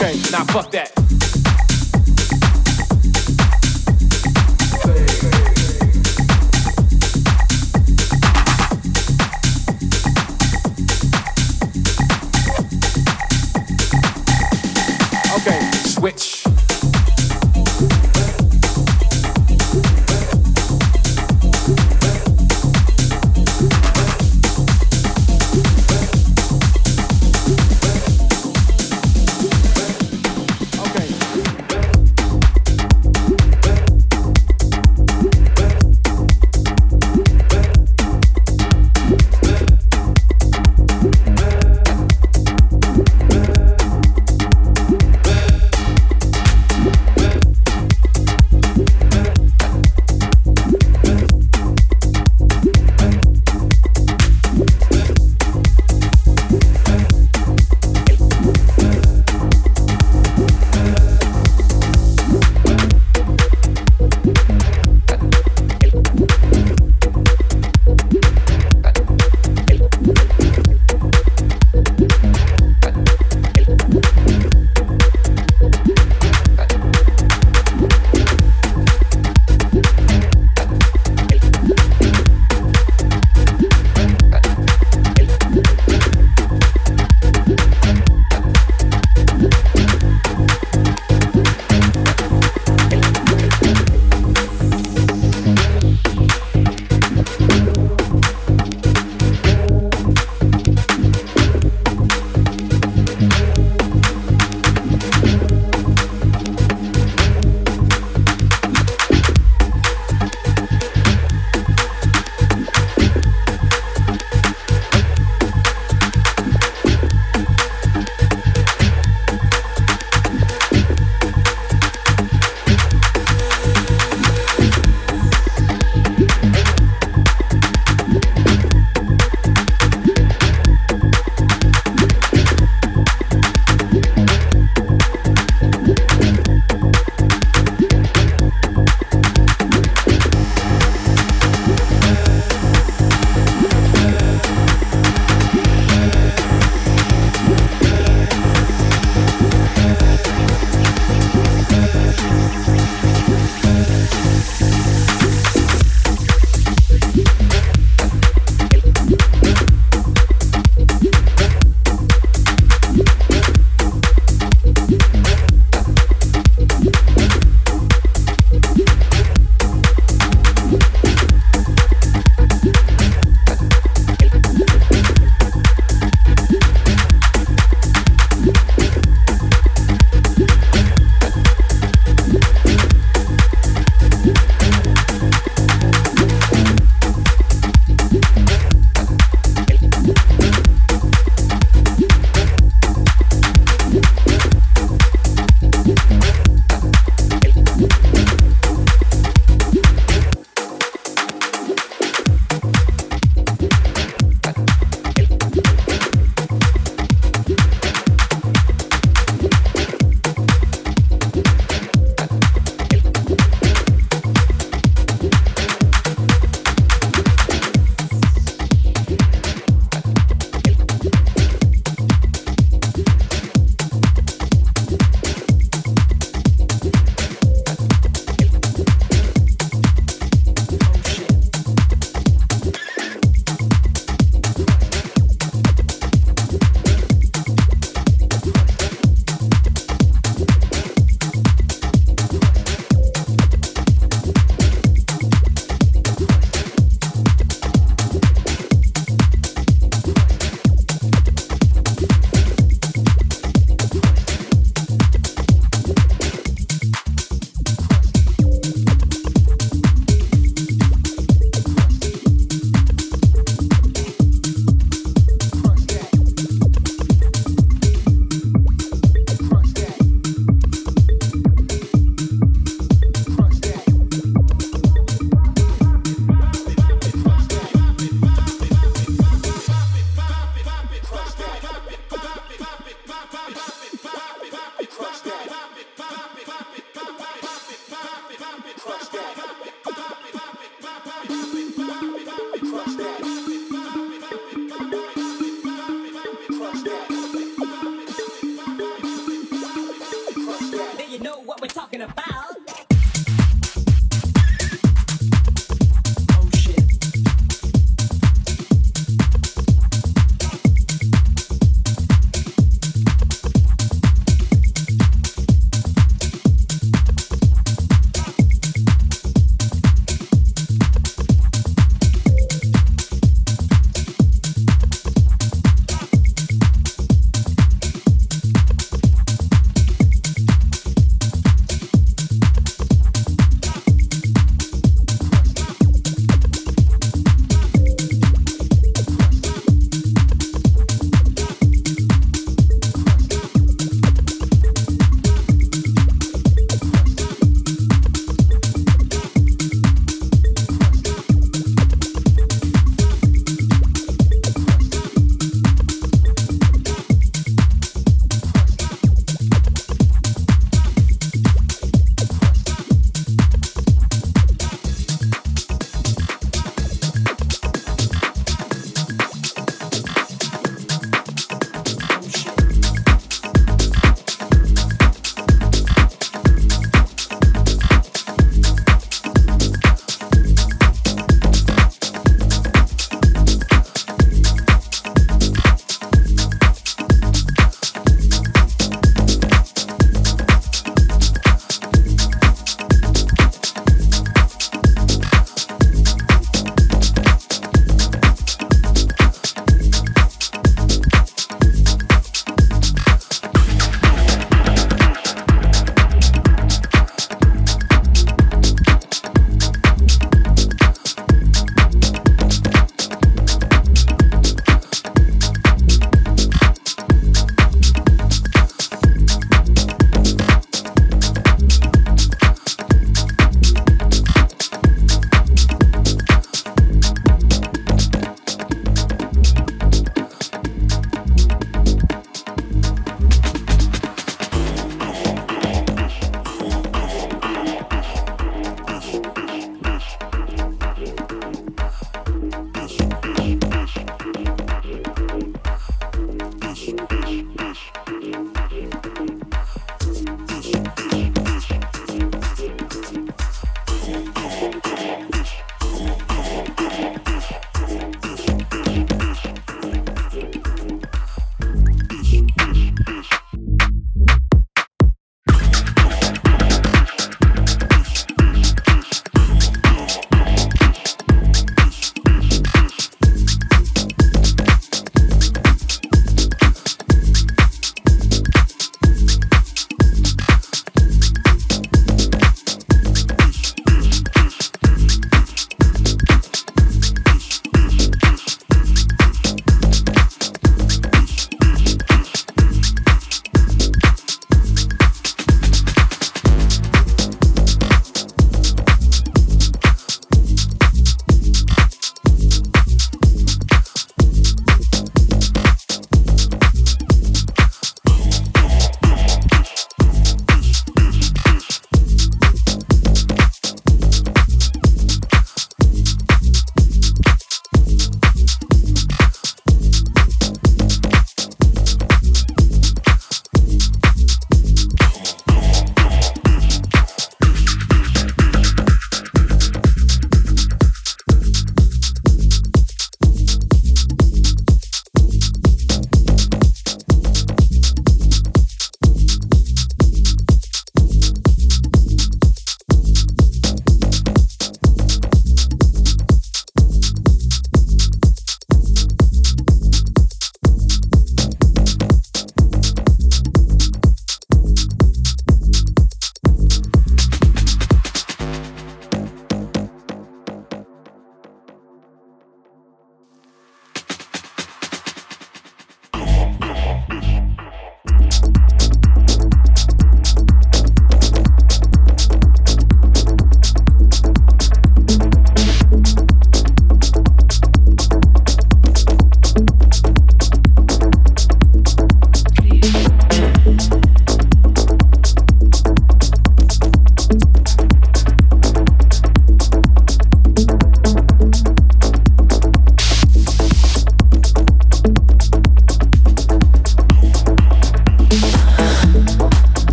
Okay, now fuck that. Okay, switch.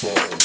fall.